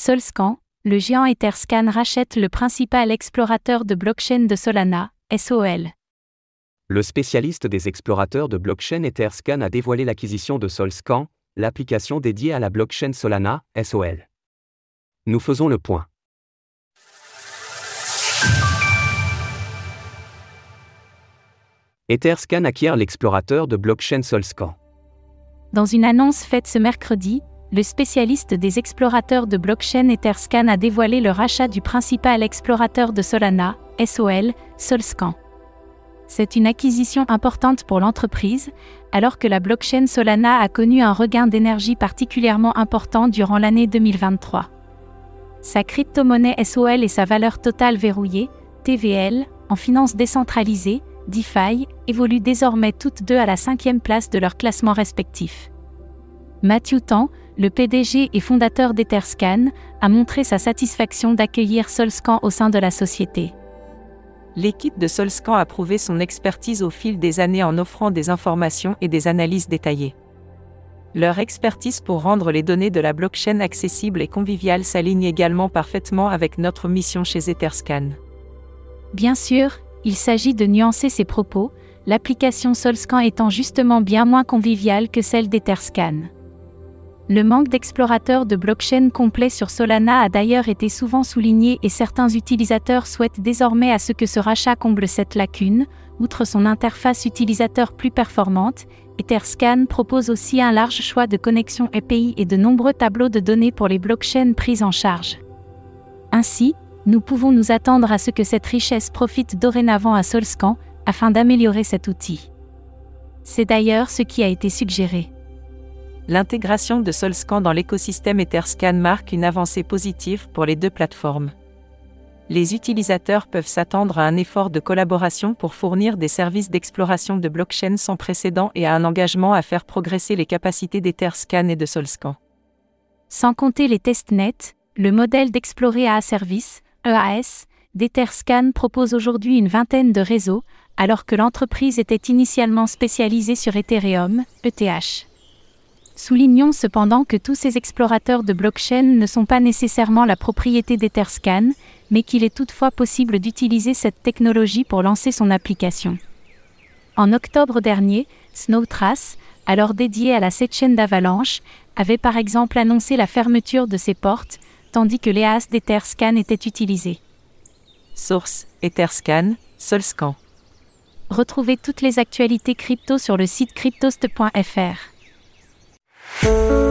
Solscan, le géant Etherscan rachète le principal explorateur de blockchain de Solana, SOL. Le spécialiste des explorateurs de blockchain Etherscan a dévoilé l'acquisition de Solscan, l'application dédiée à la blockchain Solana, SOL. Nous faisons le point. Etherscan acquiert l'explorateur de blockchain Solscan. Dans une annonce faite ce mercredi, le spécialiste des explorateurs de blockchain Etherscan a dévoilé le rachat du principal explorateur de Solana, SOL, Solscan. C'est une acquisition importante pour l'entreprise, alors que la blockchain Solana a connu un regain d'énergie particulièrement important durant l'année 2023. Sa crypto-monnaie SOL et sa valeur totale verrouillée, TVL, en finance décentralisée, DeFi, évoluent désormais toutes deux à la cinquième place de leur classement respectif. Matthew Tan, le PDG et fondateur d'Etherscan, a montré sa satisfaction d'accueillir Solscan au sein de la société. L'équipe de Solscan a prouvé son expertise au fil des années en offrant des informations et des analyses détaillées. Leur expertise pour rendre les données de la blockchain accessibles et conviviales s'aligne également parfaitement avec notre mission chez Etherscan. Bien sûr, il s'agit de nuancer ces propos, l'application Solscan étant justement bien moins conviviale que celle d'Etherscan. Le manque d'explorateurs de blockchain complet sur Solana a d'ailleurs été souvent souligné et certains utilisateurs souhaitent désormais à ce que ce rachat comble cette lacune. Outre son interface utilisateur plus performante, Etherscan propose aussi un large choix de connexions API et de nombreux tableaux de données pour les blockchains prises en charge. Ainsi, nous pouvons nous attendre à ce que cette richesse profite dorénavant à Solscan, afin d'améliorer cet outil. C'est d'ailleurs ce qui a été suggéré l'intégration de Solscan dans l'écosystème Etherscan marque une avancée positive pour les deux plateformes. Les utilisateurs peuvent s'attendre à un effort de collaboration pour fournir des services d'exploration de blockchain sans précédent et à un engagement à faire progresser les capacités d'Etherscan et de Solscan. Sans compter les testnets, le modèle d'explorer à service, EAS, d'Etherscan propose aujourd'hui une vingtaine de réseaux, alors que l'entreprise était initialement spécialisée sur Ethereum, ETH. Soulignons cependant que tous ces explorateurs de blockchain ne sont pas nécessairement la propriété d'Etherscan, mais qu'il est toutefois possible d'utiliser cette technologie pour lancer son application. En octobre dernier, Snowtrace, alors dédié à la chaîne d'Avalanche, avait par exemple annoncé la fermeture de ses portes, tandis que l'EAS d'Etherscan était utilisé. Source Etherscan, Solscan. Retrouvez toutes les actualités crypto sur le site cryptost.fr. Oh.